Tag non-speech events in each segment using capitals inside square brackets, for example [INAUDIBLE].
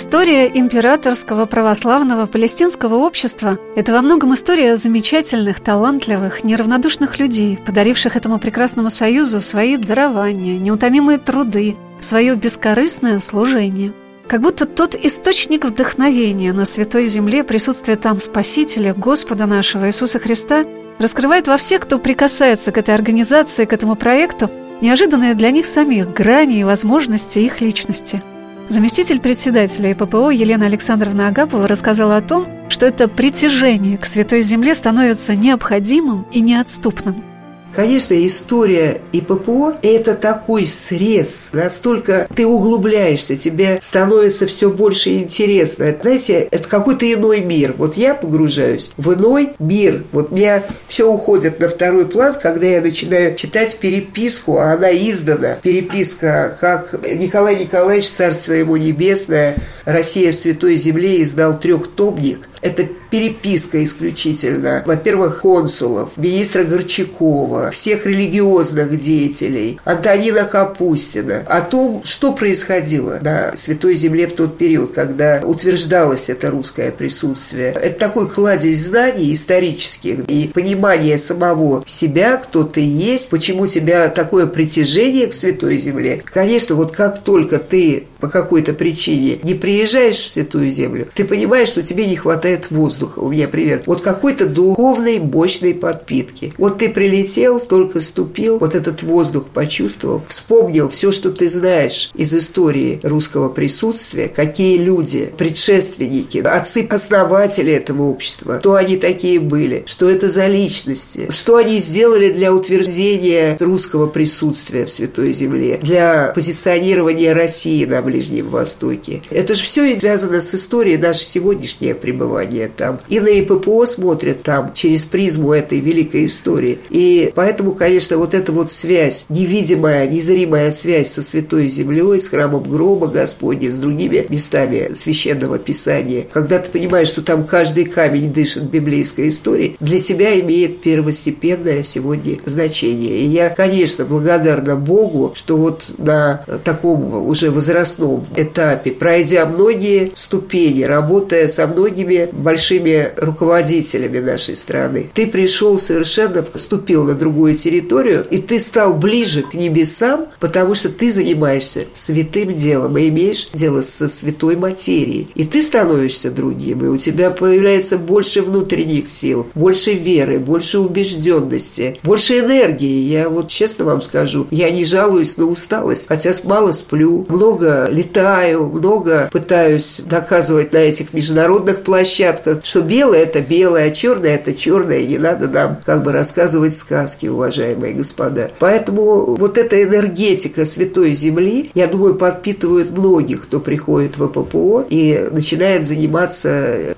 История императорского православного палестинского общества – это во многом история замечательных, талантливых, неравнодушных людей, подаривших этому прекрасному союзу свои дарования, неутомимые труды, свое бескорыстное служение. Как будто тот источник вдохновения на Святой Земле, присутствие там Спасителя, Господа нашего Иисуса Христа, раскрывает во всех, кто прикасается к этой организации, к этому проекту, неожиданные для них самих грани и возможности их личности – Заместитель председателя ИППО Елена Александровна Агапова рассказала о том, что это притяжение к Святой Земле становится необходимым и неотступным. Конечно, история и ППО – это такой срез. Настолько ты углубляешься, тебе становится все больше интересно. Знаете, это какой-то иной мир. Вот я погружаюсь в иной мир. Вот меня все уходит на второй план, когда я начинаю читать переписку, а она издана. Переписка, как Николай Николаевич, царство ему небесное, Россия Святой Земле издал трехтомник. Это переписка исключительно, во-первых, консулов, министра Горчакова, всех религиозных деятелей, Антонина Капустина, о том, что происходило на Святой Земле в тот период, когда утверждалось это русское присутствие. Это такой кладезь знаний исторических и понимание самого себя, кто ты есть, почему тебя такое притяжение к Святой Земле. Конечно, вот как только ты по какой-то причине не приезжаешь в Святую Землю, ты понимаешь, что тебе не хватает воздуха. У меня пример. Вот какой-то духовной, мощной подпитки. Вот ты прилетел, только ступил, вот этот воздух почувствовал, вспомнил все, что ты знаешь из истории русского присутствия, какие люди, предшественники, отцы-основатели этого общества, кто они такие были, что это за личности, что они сделали для утверждения русского присутствия в Святой Земле, для позиционирования России на Ближнем Востоке. Это же все связано с историей наше сегодняшнее пребывание там. И на ИППО смотрят там через призму этой великой истории. И поэтому, конечно, вот эта вот связь, невидимая, незримая связь со Святой Землей, с храмом гроба Господня, с другими местами Священного Писания, когда ты понимаешь, что там каждый камень дышит библейской историей, для тебя имеет первостепенное сегодня значение. И я, конечно, благодарна Богу, что вот на таком уже возрастном этапе, пройдя многие ступени, работая со многими большими руководителями нашей страны, ты пришел совершенно, вступил на другую территорию, и ты стал ближе к небесам, потому что ты занимаешься святым делом и имеешь дело со святой материей. И ты становишься другим, и у тебя появляется больше внутренних сил, больше веры, больше убежденности, больше энергии. Я вот честно вам скажу, я не жалуюсь на усталость, хотя мало сплю, много летаю, много пытаюсь доказывать на этих международных площадках, что белое – это белое, а черное – это черное, не надо нам как бы рассказывать сказки, уважаемые господа. Поэтому вот эта энергетика Святой Земли, я думаю, подпитывает многих, кто приходит в ППО и начинает заниматься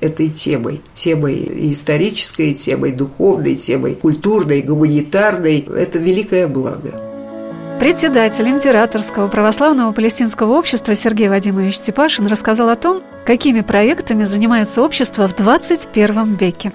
этой темой. Темой исторической, темой духовной, темой культурной, гуманитарной. Это великое благо. Председатель Императорского православного палестинского общества Сергей Вадимович Степашин рассказал о том, какими проектами занимается общество в 21 веке.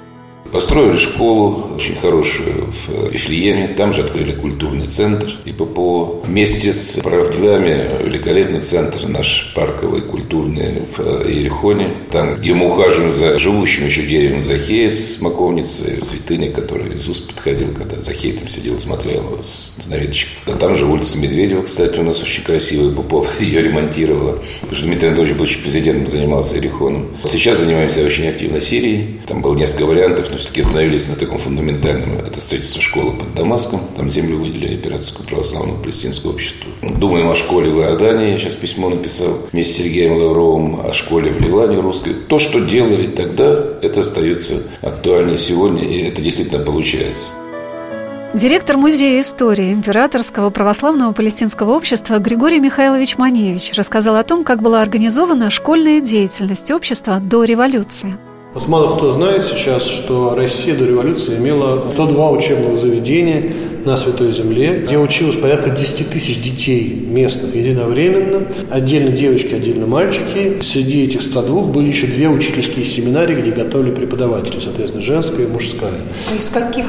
Построили школу очень хорошую в Вифлееме. Там же открыли культурный центр и ППО. Вместе с правделами великолепный центр наш парковый, культурный в Иерихоне. Там, где мы ухаживаем за живущим еще деревом Захея с маковницей, святыни, который Иисус подходил, когда Захей там сидел, смотрел с, наведчиком. А там же улица Медведева, кстати, у нас очень красивая. ППО [LAUGHS] ее ремонтировала. Потому что Дмитрий Анатольевич, будучи президентом, занимался Иерихоном. Сейчас занимаемся очень активно Сирией. Там было несколько вариантов все-таки остановились на таком фундаментальном. Это строительство школы под Дамаском. Там землю выделили Императорскому православному палестинскому обществу. Думаем о школе в Иордании. Я сейчас письмо написал вместе с Сергеем Лавровым о школе в Ливане русской. То, что делали тогда, это остается актуально сегодня, и это действительно получается. Директор Музея истории Императорского православного палестинского общества Григорий Михайлович Маневич рассказал о том, как была организована школьная деятельность общества до революции. Вот мало кто знает сейчас, что Россия до революции имела 102 учебных заведения на Святой Земле, где училось порядка 10 тысяч детей местных единовременно, отдельно девочки, отдельно мальчики. Среди этих 102 были еще две учительские семинарии, где готовили преподаватели, соответственно, женская и мужская. А из каких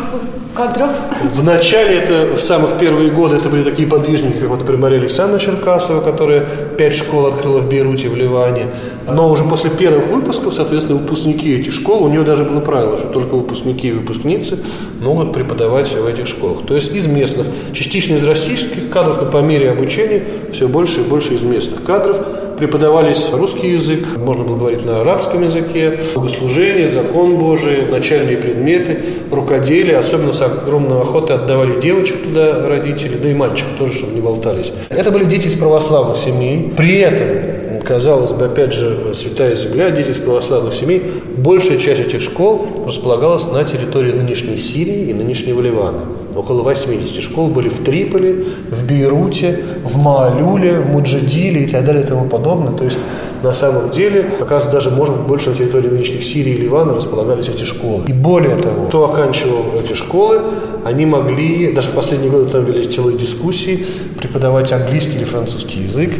кадров? В начале, это в самых первые годы, это были такие подвижники, как вот, например, Мария Александровна Черкасова, которая пять школ открыла в Бейруте, в Ливане. Но уже после первых выпусков, соответственно, выпускники этих школ, у нее даже было правило, что только выпускники и выпускницы могут преподавать в этих школах. То есть из местных, частично из российских кадров, но по мере обучения все больше и больше из местных кадров преподавались русский язык, можно было говорить на арабском языке, богослужение, закон Божий, начальные предметы, рукоделие. Особенно с огромной охотой отдавали девочек туда родители, да и мальчиков тоже, чтобы не болтались. Это были дети из православных семей. При этом, казалось бы, опять же, святая земля, дети из православных семей, большая часть этих школ располагалась на территории нынешней Сирии и нынешнего Ливана около 80 школ были в Триполи, в Бейруте, в Маалюле, в Муджадиле и так далее и тому подобное. То есть на самом деле, как раз даже, может быть, больше на территории нынешних Сирии и Ливана располагались эти школы. И более того, кто оканчивал эти школы, они могли, даже в последние годы там вели целые дискуссии, преподавать английский или французский язык.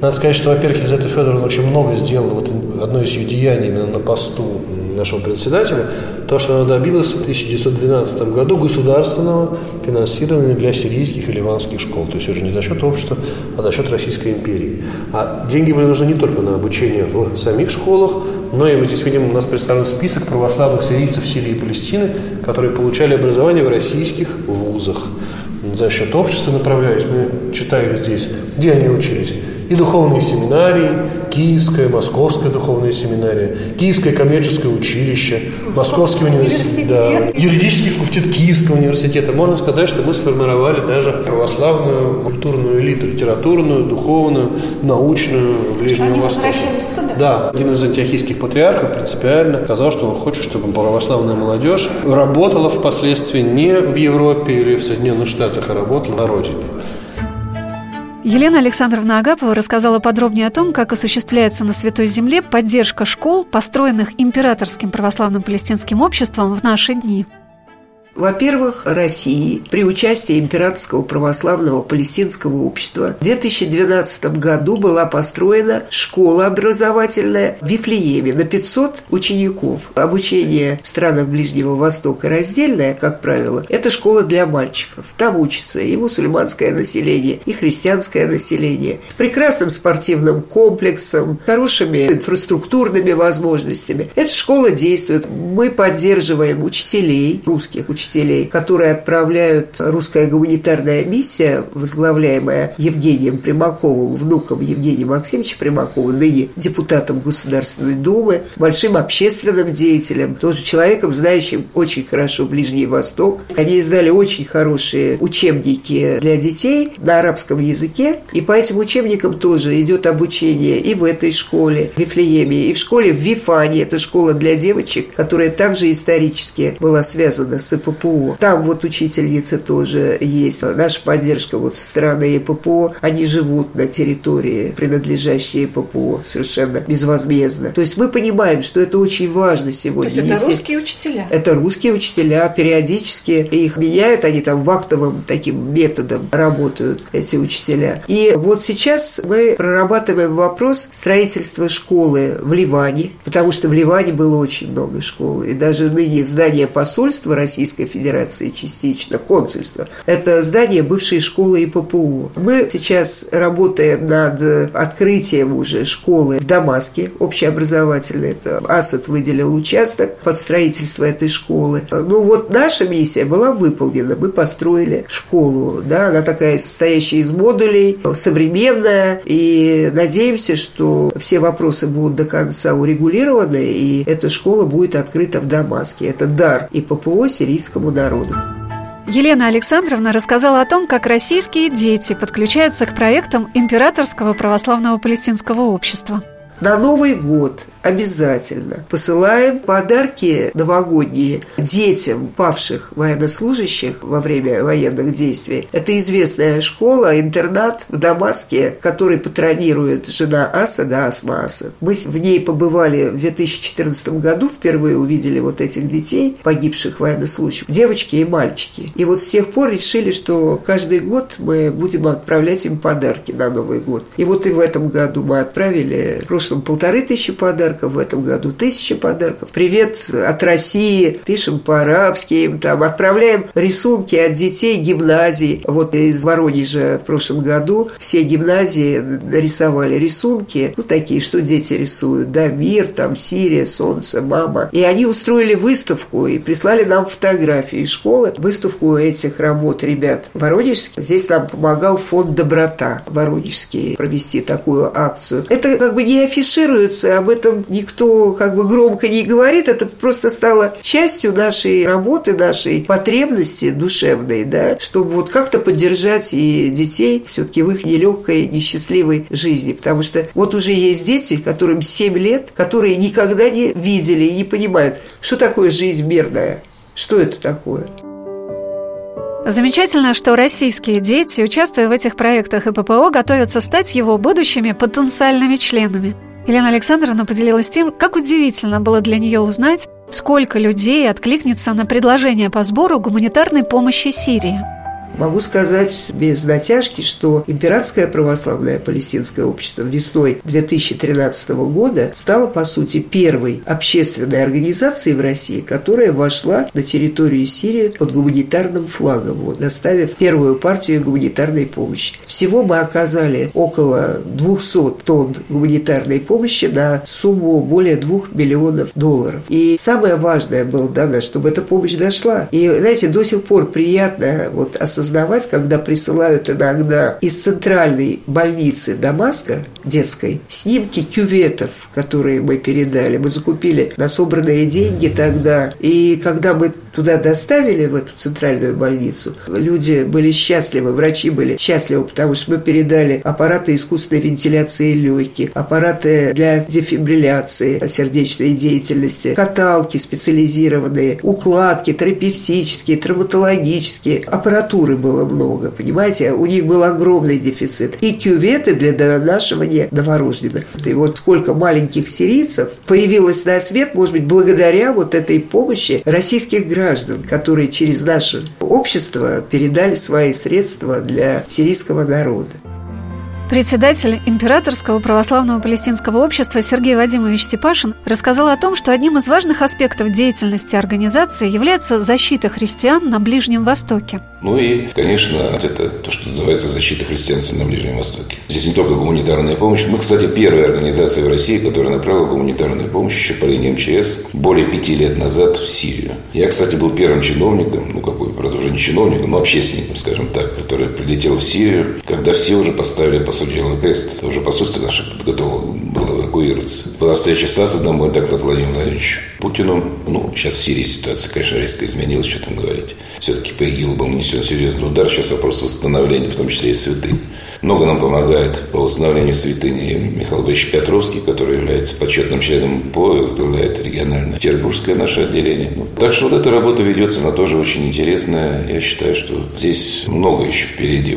Надо сказать, что, во-первых, Елизавета Федоровна очень много сделала, вот одно из ее деяний именно на посту нашего председателя, то, что она добилась в 1912 году государственного финансирования для сирийских и ливанских школ. То есть уже не за счет общества, а за счет Российской империи. А деньги были нужны не только на обучение в самих школах, но и мы здесь видим, у нас представлен список православных сирийцев Сирии и Палестины, которые получали образование в российских вузах. За счет общества направлялись. Мы читаем здесь, где они учились и духовные семинарии, Киевская, Московская духовная семинария, Киевское коммерческое училище, Московский, Московский университет, да, юридический факультет Киевского университета. Можно сказать, что мы сформировали даже православную культурную элиту, литературную, духовную, научную Ближнего Востока. туда? Да, один из антиохийских патриархов принципиально сказал, что он хочет, чтобы православная молодежь работала впоследствии не в Европе или в Соединенных Штатах, а работала на родине. Елена Александровна Агапова рассказала подробнее о том, как осуществляется на Святой Земле поддержка школ, построенных Императорским православным палестинским обществом в наши дни. Во-первых, России при участии Императорского православного палестинского общества в 2012 году была построена школа образовательная в Вифлееме на 500 учеников. Обучение в странах Ближнего Востока раздельное, как правило, это школа для мальчиков. Там учится и мусульманское население, и христианское население. С прекрасным спортивным комплексом, хорошими инфраструктурными возможностями. Эта школа действует. Мы поддерживаем учителей, русских учителей, учителей, которые отправляют русская гуманитарная миссия, возглавляемая Евгением Примаковым, внуком Евгения Максимовича Примакова, ныне депутатом Государственной Думы, большим общественным деятелем, тоже человеком, знающим очень хорошо Ближний Восток. Они издали очень хорошие учебники для детей на арабском языке, и по этим учебникам тоже идет обучение и в этой школе, в Вифлееме, и в школе в Вифане, это школа для девочек, которая также исторически была связана с ЭПП ППО. Там вот учительницы тоже есть. Наша поддержка вот со стороны ППО. Они живут на территории, принадлежащей ППО, совершенно безвозмездно. То есть мы понимаем, что это очень важно сегодня. То есть это русские учителя? Это русские учителя. Периодически их меняют, они там вахтовым таким методом работают, эти учителя. И вот сейчас мы прорабатываем вопрос строительства школы в Ливане, потому что в Ливане было очень много школ. И даже ныне здание посольства Российской Российской Федерации частично, консульство. Это здание бывшей школы ИППУ. Мы сейчас работаем над открытием уже школы в Дамаске, общеобразовательной. Это Асад выделил участок под строительство этой школы. Ну вот наша миссия была выполнена. Мы построили школу. Да, она такая состоящая из модулей, современная. И надеемся, что все вопросы будут до конца урегулированы, и эта школа будет открыта в Дамаске. Это дар и ППО сирийского русскому народу. Елена Александровна рассказала о том, как российские дети подключаются к проектам Императорского православного палестинского общества. На Новый год обязательно посылаем подарки новогодние детям павших военнослужащих во время военных действий. Это известная школа, интернат в Дамаске, который патронирует жена Асада, Асма Асад. Мы в ней побывали в 2014 году, впервые увидели вот этих детей, погибших военнослужащих, девочки и мальчики. И вот с тех пор решили, что каждый год мы будем отправлять им подарки на Новый год. И вот и в этом году мы отправили, в прошлом полторы тысячи подарков, в этом году тысячи подарков. Привет от России, пишем по-арабски там, отправляем рисунки от детей гимназий. Вот из Воронежа в прошлом году все гимназии нарисовали рисунки, ну, такие, что дети рисуют, да, мир, там, Сирия, солнце, мама. И они устроили выставку и прислали нам фотографии из школы, выставку этих работ ребят воронежских. Здесь нам помогал фонд «Доброта» воронежский провести такую акцию. Это как бы не афишируется, об этом никто как бы громко не говорит, это просто стало частью нашей работы, нашей потребности душевной, да, чтобы вот как-то поддержать и детей все-таки в их нелегкой, несчастливой жизни. Потому что вот уже есть дети, которым 7 лет, которые никогда не видели и не понимают, что такое жизнь мирная, что это такое. Замечательно, что российские дети, участвуя в этих проектах ИППО, готовятся стать его будущими потенциальными членами. Елена Александровна поделилась тем, как удивительно было для нее узнать, сколько людей откликнется на предложение по сбору гуманитарной помощи Сирии. Могу сказать без натяжки, что Императорское православное палестинское общество весной 2013 года стало, по сути, первой общественной организацией в России, которая вошла на территорию Сирии под гуманитарным флагом, вот, доставив первую партию гуманитарной помощи. Всего мы оказали около 200 тонн гуманитарной помощи на сумму более 2 миллионов долларов. И самое важное было, да, чтобы эта помощь дошла. И, знаете, до сих пор приятно вот осознавать осознавать, когда присылают иногда из центральной больницы Дамаска, детской, снимки кюветов, которые мы передали. Мы закупили на собранные деньги тогда. И когда мы туда доставили, в эту центральную больницу, люди были счастливы, врачи были счастливы, потому что мы передали аппараты искусственной вентиляции легких, аппараты для дефибрилляции сердечной деятельности, каталки специализированные, укладки терапевтические, травматологические, аппаратуры было много, понимаете? У них был огромный дефицит. И кюветы для донашивания новорожденных. И вот сколько маленьких сирийцев появилось на свет, может быть, благодаря вот этой помощи российских граждан, которые через наше общество передали свои средства для сирийского народа. Председатель Императорского православного палестинского общества Сергей Вадимович Степашин рассказал о том, что одним из важных аспектов деятельности организации является защита христиан на Ближнем Востоке – ну и, конечно, это то, что называется защита христианства на Ближнем Востоке. Здесь не только гуманитарная помощь. Мы, кстати, первая организация в России, которая направила гуманитарную помощь еще по линии МЧС более пяти лет назад в Сирию. Я, кстати, был первым чиновником, ну какой, правда, уже не чиновником, но общественником, скажем так, который прилетел в Сирию, когда все уже поставили, по дела, крест. Уже посольство наше готово было эвакуироваться. Была встреча с Асадом, мой доклад Владимир Владимирович Путину. Ну, сейчас в Сирии ситуация, конечно, резко изменилась, что там говорить. Все-таки по ИГИЛу был нанесен серьезный удар. Сейчас вопрос восстановления, в том числе и святынь. Много нам помогает по восстановлению святыни Михаил Борисович Петровский, который является почетным членом ПО, возглавляет региональное петербургское наше отделение. Ну, так что вот эта работа ведется, она тоже очень интересная. Я считаю, что здесь много еще впереди.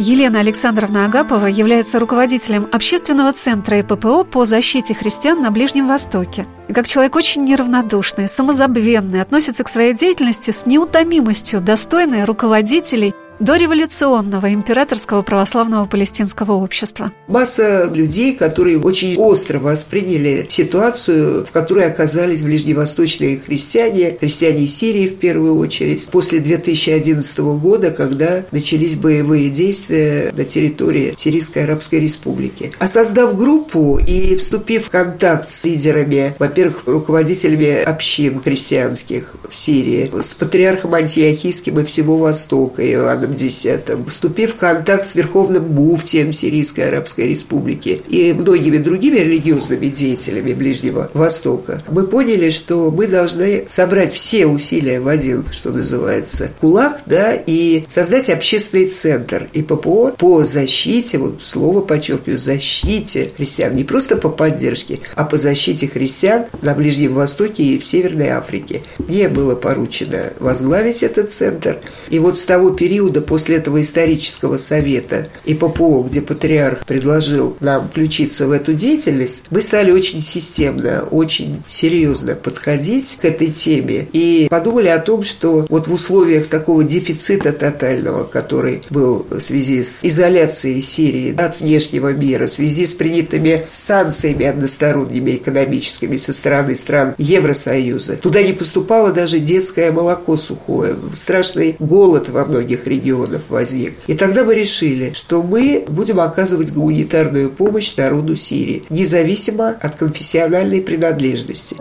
Елена Александровна Агапова является руководителем общественного центра ИППО по защите христиан на Ближнем Востоке. И как человек очень неравнодушный, самозабвенный, относится к своей деятельности с неутомимостью, достойной руководителей до революционного императорского православного палестинского общества. Масса людей, которые очень остро восприняли ситуацию, в которой оказались ближневосточные христиане, христиане Сирии в первую очередь, после 2011 года, когда начались боевые действия на территории Сирийской Арабской Республики. А создав группу и вступив в контакт с лидерами, во-первых, руководителями общин христианских в Сирии, с патриархом Антиохийским и всего Востока Иоанном 80-м, вступив в контакт с Верховным Муфтием Сирийской Арабской Республики и многими другими религиозными деятелями Ближнего Востока, мы поняли, что мы должны собрать все усилия в один, что называется, кулак, да, и создать общественный центр и ППО по защите, вот слово подчеркиваю, защите христиан, не просто по поддержке, а по защите христиан на Ближнем Востоке и в Северной Африке. Мне было поручено возглавить этот центр. И вот с того периода, после этого исторического совета и ППО, где патриарх предложил нам включиться в эту деятельность, мы стали очень системно, очень серьезно подходить к этой теме и подумали о том, что вот в условиях такого дефицита тотального, который был в связи с изоляцией Сирии от внешнего мира, в связи с принятыми санкциями односторонними экономическими со стороны стран Евросоюза, туда не поступало даже детское молоко сухое. Страшный голод во многих регионах возник. И тогда мы решили, что мы будем оказывать гуманитарную помощь народу Сирии, независимо от конфессиональной принадлежности.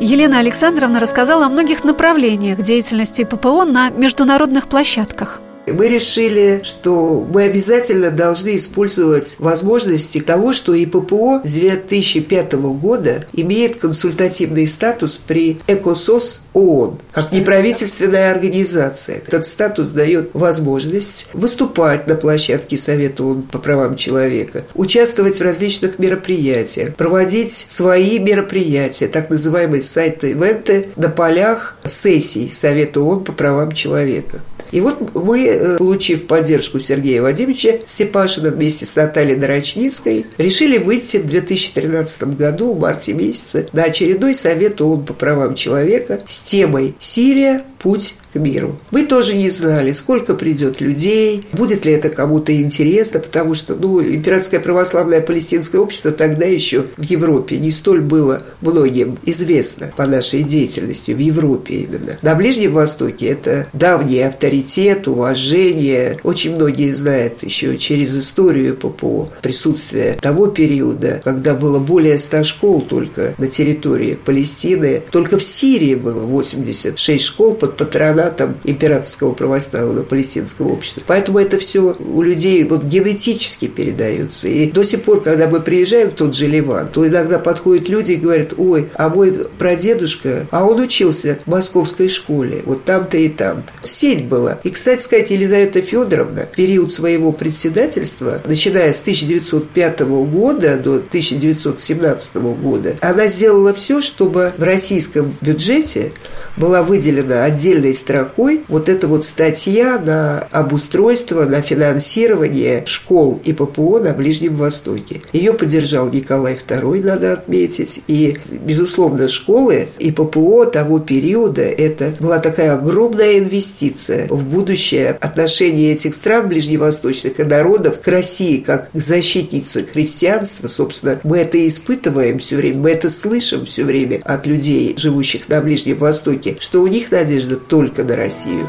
Елена Александровна рассказала о многих направлениях деятельности ППО на международных площадках – мы решили, что мы обязательно должны использовать возможности того, что и ППО с 2005 года имеет консультативный статус при ЭКОСОС ООН, как неправительственная организация. Этот статус дает возможность выступать на площадке Совета ООН по правам человека, участвовать в различных мероприятиях, проводить свои мероприятия, так называемые сайты-ивенты на полях сессий Совета ООН по правам человека. И вот мы, э, получив поддержку Сергея Вадимовича Степашина вместе с Натальей Дорочницкой, решили выйти в 2013 году, в марте месяце, на очередной совет ООН по правам человека с темой «Сирия. Путь к миру. Мы тоже не знали, сколько придет людей, будет ли это кому-то интересно, потому что, ну, императорское православное палестинское общество тогда еще в Европе не столь было многим известно по нашей деятельности, в Европе именно. На Ближнем Востоке это давний авторитет, уважение. Очень многие знают еще через историю ППО присутствие того периода, когда было более 100 школ только на территории Палестины. Только в Сирии было 86 школ под патронатом фанатом императорского православного палестинского общества. Поэтому это все у людей вот генетически передается. И до сих пор, когда мы приезжаем в тот же Ливан, то иногда подходят люди и говорят, ой, а мой прадедушка, а он учился в московской школе, вот там-то и там-то. Сеть была. И, кстати сказать, Елизавета Федоровна в период своего председательства, начиная с 1905 года до 1917 года, она сделала все, чтобы в российском бюджете была выделена отдельной строкой вот эта вот статья на обустройство, на финансирование школ и ППО на Ближнем Востоке. Ее поддержал Николай II, надо отметить. И, безусловно, школы и ППО того периода – это была такая огромная инвестиция в будущее отношение этих стран ближневосточных и народов к России как к защитнице христианства. Собственно, мы это испытываем все время, мы это слышим все время от людей, живущих на Ближнем Востоке, что у них надежда только на Россию.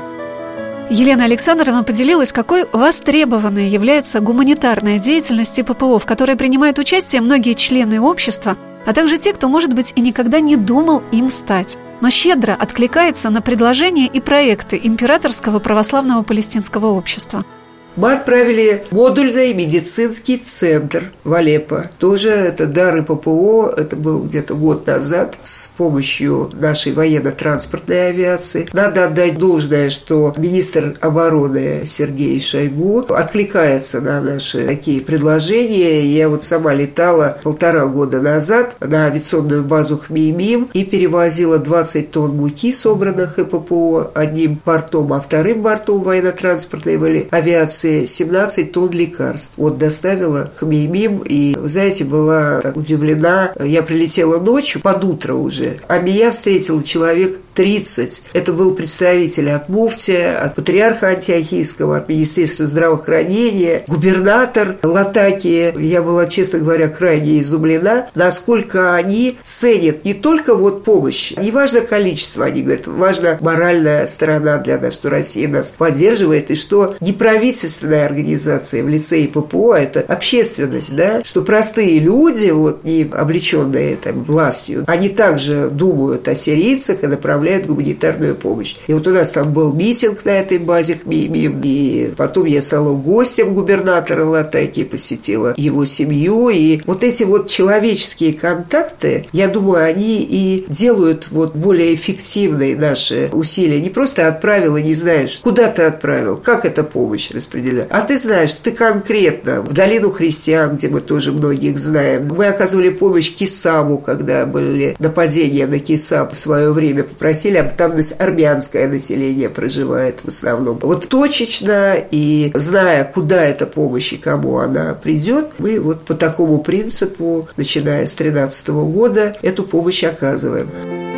Елена Александровна поделилась, какой востребованной является гуманитарная деятельность ППО, в которой принимают участие многие члены общества, а также те, кто, может быть, и никогда не думал им стать, но щедро откликается на предложения и проекты Императорского православного палестинского общества – мы отправили модульный медицинский центр в Алеппо. Тоже это дары ППО, это был где-то год назад, с помощью нашей военно-транспортной авиации. Надо отдать должное, что министр обороны Сергей Шойгу откликается на наши такие предложения. Я вот сама летала полтора года назад на авиационную базу Хмеймим и перевозила 20 тонн муки, собранных ППО одним бортом, а вторым бортом военно-транспортной авиации авиации 17 тонн лекарств. Вот доставила к Меймим, и, знаете, была удивлена. Я прилетела ночью, под утро уже, а меня встретил человек 30. Это был представитель от Муфтия, от патриарха Антиохийского, от Министерства здравоохранения, губернатор Латакии. Я была, честно говоря, крайне изумлена, насколько они ценят не только вот помощь, не важно количество, они говорят, важна моральная сторона для нас, что Россия нас поддерживает, и что не правительственная организация в лице ИППО, это общественность, да, что простые люди, вот не облеченные там властью, они также думают о сирийцах и направляют гуманитарную помощь. И вот у нас там был митинг на этой базе и потом я стала гостем губернатора Латаки, посетила его семью, и вот эти вот человеческие контакты, я думаю, они и делают вот более эффективные наши усилия. Не просто отправил и не знаешь, куда ты отправил, как эта помощь распределяет, а ты знаешь, ты конкретно в долину христиан, где мы тоже многих знаем, мы оказывали помощь Кисаму, когда были нападения на Кисам в свое время, попросили, а там армянское население проживает в основном. Вот точечно и зная, куда эта помощь и кому она придет, мы вот по такому принципу, начиная с 2013 года, эту помощь оказываем.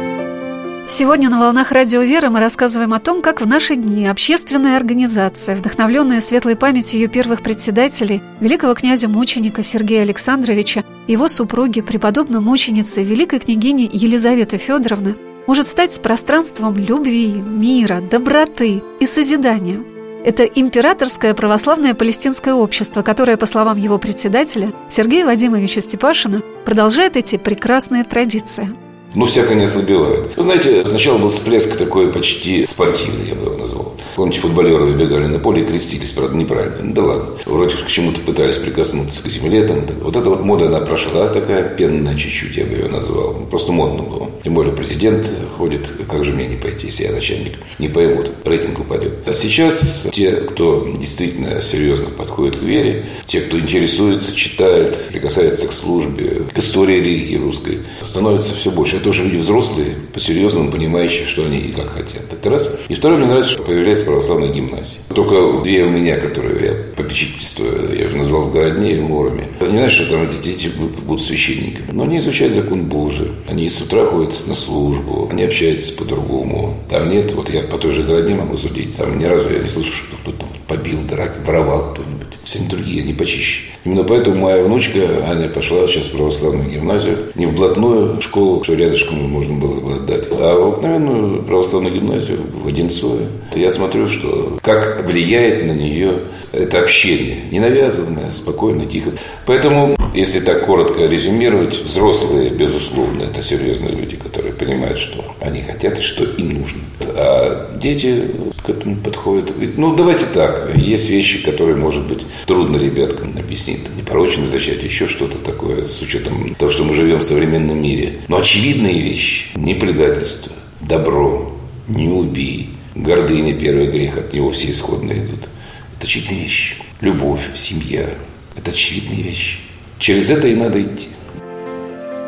Сегодня на «Волнах Радио Веры» мы рассказываем о том, как в наши дни общественная организация, вдохновленная светлой памятью ее первых председателей, великого князя-мученика Сергея Александровича, его супруги, преподобной мученицы, великой княгини Елизаветы Федоровны, может стать пространством любви, мира, доброты и созидания. Это императорское православное палестинское общество, которое, по словам его председателя Сергея Вадимовича Степашина, продолжает эти прекрасные традиции – но всяко не ослабевает. Вы знаете, сначала был всплеск такой почти спортивный, я бы его назвал. Помните, футболеры выбегали на поле и крестились, правда, неправильно. Ну, да ладно. Вроде к чему-то пытались прикоснуться к земле. Там. Вот эта вот мода, она прошла такая пенная чуть-чуть, я бы ее назвал. Просто модно было. Тем более президент ходит, как же мне не пойти, если я начальник. Не поймут, рейтинг упадет. А сейчас те, кто действительно серьезно подходит к вере, те, кто интересуется, читает, прикасается к службе, к истории религии русской, становится все больше тоже люди взрослые, по-серьезному понимающие, что они и как хотят. Это раз. И второе, мне нравится, что появляется православная гимназия. Только две у меня, которые я попечительствую, я же назвал в Городне и в Муроме. Это не значит, что там эти дети будут священниками. Но они изучают закон Божий. Они с утра ходят на службу. Они общаются по-другому. Там нет, вот я по той же Городне могу судить. Там ни разу я не слышу, что кто-то там побил, драк, воровал кто-нибудь. Все они другие, они почище. Именно поэтому моя внучка Аня пошла сейчас в православную гимназию. Не в блатную школу, что рядышком можно было бы отдать, а в обыкновенную православную гимназию в Одинцове. Я смотрю, что как влияет на нее это общение. Не навязанное, спокойно, тихо. Поэтому, если так коротко резюмировать, взрослые, безусловно, это серьезные люди, которые понимают, что они хотят и что им нужно. А дети к этому подходят. Ну, давайте так. Есть вещи, которые, может быть, трудно ребяткам объяснить. Непорочное зачатие, еще что-то такое, с учетом того, что мы живем в современном мире. Но очевидные вещи. Не предательство, добро, не убий, гордыня, первый грех, от него все исходно идут. Это очевидные вещи. Любовь, семья – это очевидные вещи. Через это и надо идти.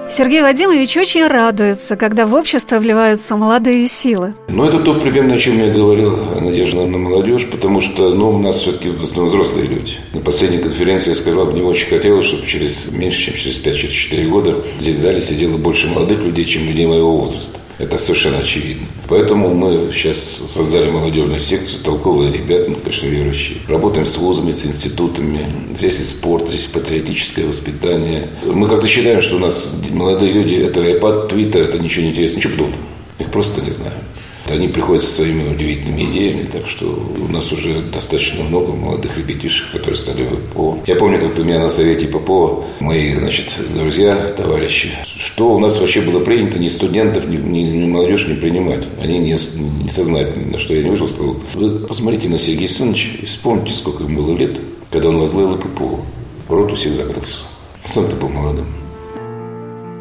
Сергей Вадимович очень радуется, когда в общество вливаются молодые силы. Ну, это то примерно, о чем я говорил, надежда на молодежь, потому что ну, у нас все-таки в основном взрослые люди. На последней конференции я сказал, мне очень хотелось, чтобы через меньше, чем через 5-4 года здесь в зале сидело больше молодых людей, чем людей моего возраста. Это совершенно очевидно. Поэтому мы сейчас создали молодежную секцию, толковые ребята, ну, конечно, верующие. Работаем с вузами, с институтами. Здесь и спорт, здесь патриотическое воспитание. Мы как-то считаем, что у нас молодые люди, это iPad, Twitter, это ничего не интересно, ничего подобного. Их просто не знаем. Они приходят со своими удивительными идеями, так что у нас уже достаточно много молодых ребятишек, которые стали в ПО. Я помню, как-то у меня на совете ПО мои, значит, друзья, товарищи, что у нас вообще было принято ни студентов, ни, ни, ни молодежь не принимать. Они не, не сознательно, на что я не вышел, сказал, вы посмотрите на Сергея Александровича и вспомните, сколько ему было лет, когда он возглавил ППО. Рот у всех закрылся. Сам-то был молодым.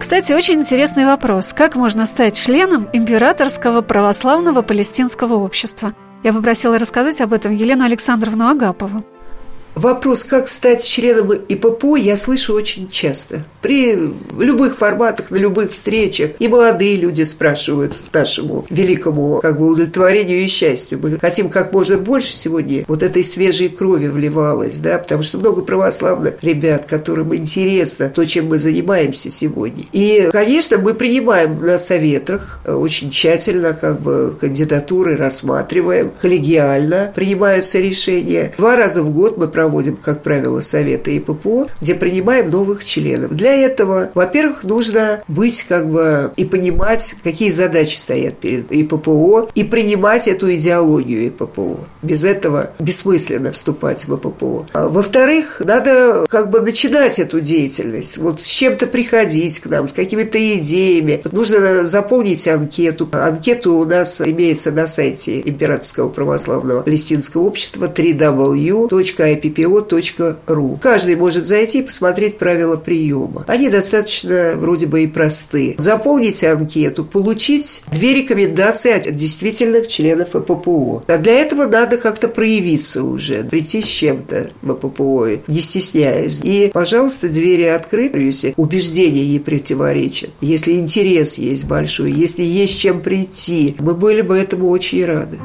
Кстати, очень интересный вопрос. Как можно стать членом Императорского православного палестинского общества? Я попросила рассказать об этом Елену Александровну Агапову. Вопрос, как стать членом ИППО, я слышу очень часто. При любых форматах, на любых встречах. И молодые люди спрашивают нашему великому как бы, удовлетворению и счастью. Мы хотим как можно больше сегодня вот этой свежей крови вливалось, да, потому что много православных ребят, которым интересно то, чем мы занимаемся сегодня. И, конечно, мы принимаем на советах очень тщательно как бы кандидатуры рассматриваем, коллегиально принимаются решения. Два раза в год мы проводим проводим, как правило, советы и ППО, где принимаем новых членов. Для этого, во-первых, нужно быть как бы и понимать, какие задачи стоят перед ИППО, и принимать эту идеологию ИППО. Без этого бессмысленно вступать в ИППО. А, во-вторых, надо как бы начинать эту деятельность. Вот с чем-то приходить к нам, с какими-то идеями. Нужно заполнить анкету. Анкету у нас имеется на сайте Императорского православного палестинского общества www.ippo.ru. Каждый может зайти и посмотреть правила приема. Они достаточно вроде бы и просты. Заполнить анкету, получить две рекомендации от действительных членов ППО. А для этого надо как-то проявиться уже, прийти с чем-то в ППО, не стесняясь. И, пожалуйста, двери открыты, если убеждения ей противоречат, если интерес есть большой, если есть чем прийти. Мы были бы этому очень рады.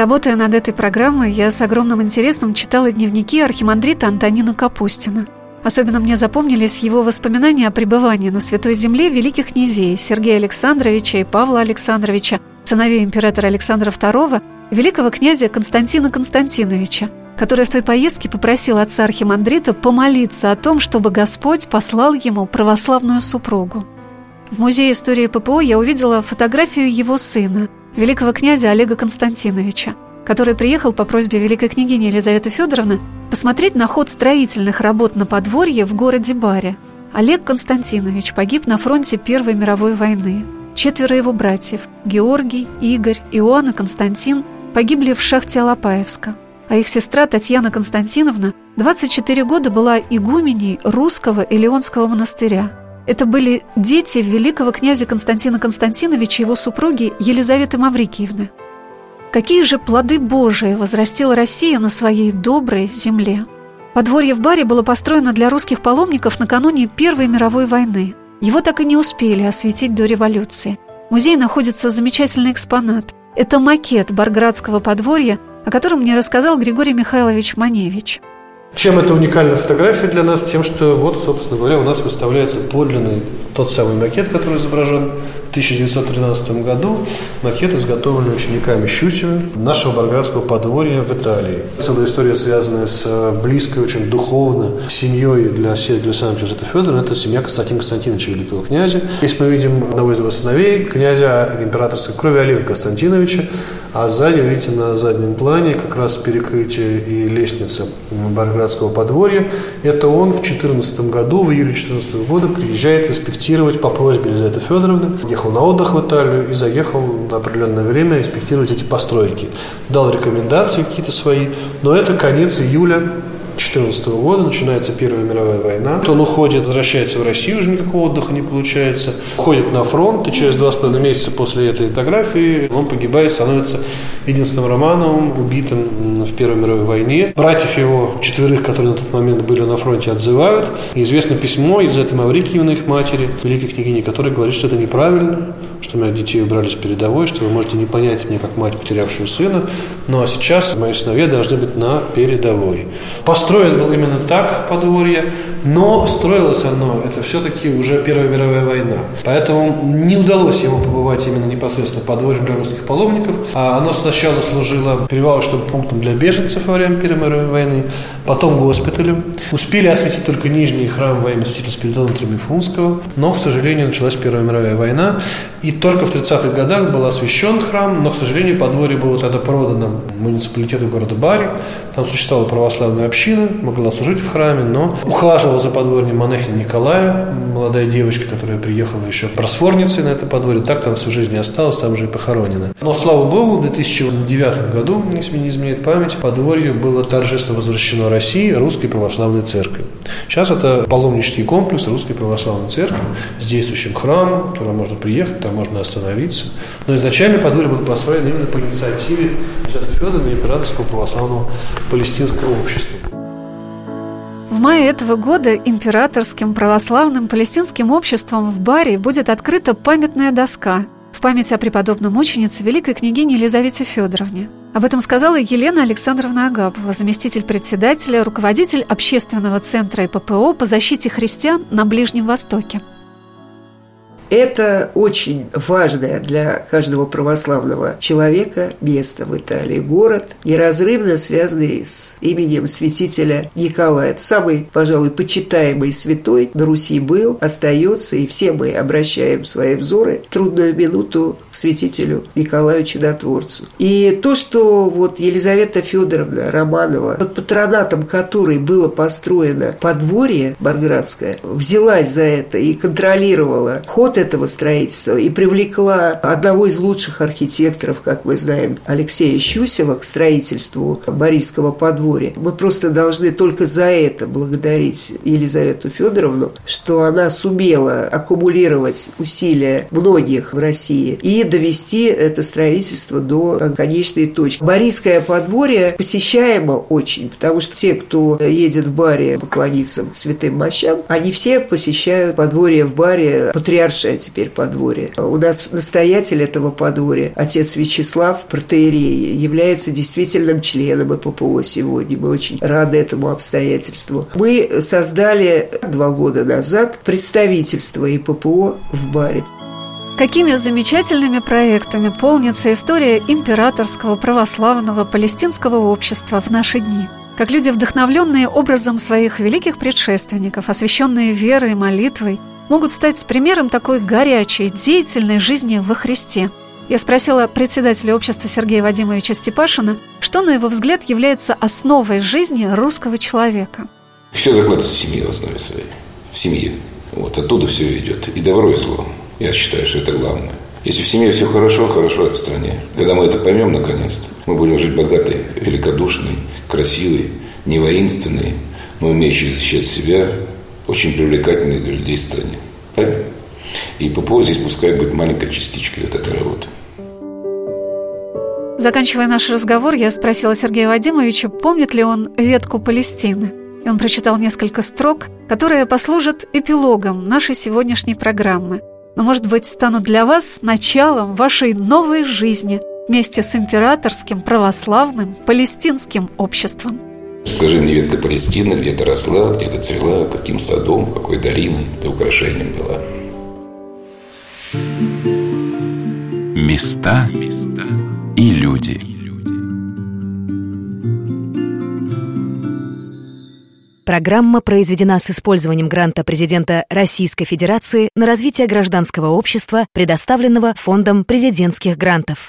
Работая над этой программой, я с огромным интересом читала дневники архимандрита Антонина Капустина. Особенно мне запомнились его воспоминания о пребывании на Святой Земле великих князей Сергея Александровича и Павла Александровича, сыновей императора Александра II, великого князя Константина Константиновича, который в той поездке попросил отца архимандрита помолиться о том, чтобы Господь послал ему православную супругу. В Музее истории ППО я увидела фотографию его сына – великого князя Олега Константиновича, который приехал по просьбе великой княгини Елизаветы Федоровны посмотреть на ход строительных работ на подворье в городе Баре. Олег Константинович погиб на фронте Первой мировой войны. Четверо его братьев – Георгий, Игорь, Иоанн и Константин – погибли в шахте Алапаевска, а их сестра Татьяна Константиновна 24 года была игуменей русского Илионского монастыря – это были дети великого князя Константина Константиновича и его супруги Елизаветы Маврикиевны. Какие же плоды Божии возрастила Россия на своей доброй земле? Подворье в баре было построено для русских паломников накануне Первой мировой войны. Его так и не успели осветить до революции. В музее находится замечательный экспонат. Это макет Барградского подворья, о котором мне рассказал Григорий Михайлович Маневич. Чем это уникальная фотография для нас? Тем, что вот, собственно говоря, у нас выставляется подлинный тот самый макет, который изображен 1913 году. Макет изготовлен учениками Щусева, нашего Болградского подворья в Италии. Целая история, связанная с э, близкой, очень духовно семьей для Сергия Александровича Жета Федора. Это семья Константина Константиновича, великого князя. Здесь мы видим одного из его сыновей, князя императорской крови Олега Константиновича. А сзади, видите, на заднем плане как раз перекрытие и лестница Болградского подворья. Это он в 2014 году, в июле 2014 года, приезжает инспектировать по просьбе Елизаветы Федоровны. Ехал на отдых в Италию и заехал на определенное время инспектировать эти постройки. Дал рекомендации какие-то свои, но это конец июля 2014 года начинается Первая мировая война. Он уходит, возвращается в Россию, уже никакого отдыха не получается. Уходит на фронт, и через два с половиной месяца после этой фотографии он погибает, становится единственным Романовым, убитым в Первой мировой войне. Братьев его, четверых, которые на тот момент были на фронте, отзывают. И известно письмо из этой Маврикиевны, их матери, великой княгини, которая говорит, что это неправильно, что моих детей убрали с передовой, что вы можете не понять меня как мать, потерявшую сына, ну а сейчас мои сыновья должны быть на передовой. Построен был именно так подворье, но строилось оно, это все-таки уже Первая мировая война. Поэтому не удалось ему побывать именно непосредственно подворьем для русских паломников. А оно сначала служило перевалочным пунктом для беженцев во время Первой мировой войны, потом госпиталем. Успели осветить только нижний храм во имя святителя Спиридона Тремифунского, но, к сожалению, началась Первая мировая война, и только в 30-х годах был освящен храм, но, к сожалению, подворье было тогда продано муниципалитету города Бари. Там существовала православная община, могла служить в храме, но ухаживала за подворьем монахиня Николая, молодая девочка, которая приехала еще просфорницей на это подворье, так там всю жизнь не осталась, там же и похоронена. Но, слава Богу, в 2009 году, если не изменяет память, подворью было торжественно возвращено России Русской Православной Церкви. Сейчас это паломнический комплекс Русской Православной Церкви с действующим храмом, куда можно приехать, там можно остановиться. Но изначально подворье было построено именно по инициативе Елизаветы Федоровны Императорского православного палестинского общества. Мае этого года императорским православным палестинским обществом в Баре будет открыта памятная доска в память о преподобном мученице великой княгине Елизавете Федоровне. Об этом сказала Елена Александровна Агапова, заместитель председателя, руководитель общественного центра ИППО по защите христиан на Ближнем Востоке. Это очень важное для каждого православного человека место в Италии. Город, неразрывно связанный с именем святителя Николая. Это самый, пожалуй, почитаемый святой на Руси был, остается, и все мы обращаем свои взоры в трудную минуту к святителю Николаю Чудотворцу. И то, что вот Елизавета Федоровна Романова, под патронатом которой было построено подворье Барградское, взялась за это и контролировала ход этого строительства и привлекла одного из лучших архитекторов, как мы знаем, Алексея Щусева к строительству Борисского подворья. Мы просто должны только за это благодарить Елизавету Федоровну, что она сумела аккумулировать усилия многих в России и довести это строительство до конечной точки. Борисское подворье посещаемо очень, потому что те, кто едет в баре поклониться святым мощам, они все посещают подворье в баре, патриаршее теперь подворье. У нас настоятель этого подворья, отец Вячеслав Протеерей, является действительным членом ППО сегодня. Мы очень рады этому обстоятельству. Мы создали два года назад представительство ИППО в баре. Какими замечательными проектами полнится история императорского православного палестинского общества в наши дни – как люди, вдохновленные образом своих великих предшественников, освященные верой и молитвой, могут стать примером такой горячей, деятельной жизни во Христе. Я спросила председателя общества Сергея Вадимовича Степашина, что, на его взгляд, является основой жизни русского человека. Все закладывается в семье в основе своей. В семье. Вот оттуда все идет. И добро, и зло. Я считаю, что это главное. Если в семье все хорошо, хорошо в стране. Когда мы это поймем наконец-то, мы будем жить богатой, великодушной, красивой, не воинственной, но умеющей защищать себя, очень привлекательной для людей стране. Правильно? И ППО здесь пускай будет маленькой частичкой вот этой работы. Заканчивая наш разговор, я спросила Сергея Вадимовича, помнит ли он ветку Палестины. И он прочитал несколько строк, которые послужат эпилогом нашей сегодняшней программы – но, может быть, станут для вас началом вашей новой жизни вместе с императорским православным палестинским обществом. Скажи мне, ветка Палестины где-то росла, где-то цвела, каким садом, какой дариной ты украшением была. Места и люди – Программа произведена с использованием гранта президента Российской Федерации на развитие гражданского общества, предоставленного Фондом президентских грантов.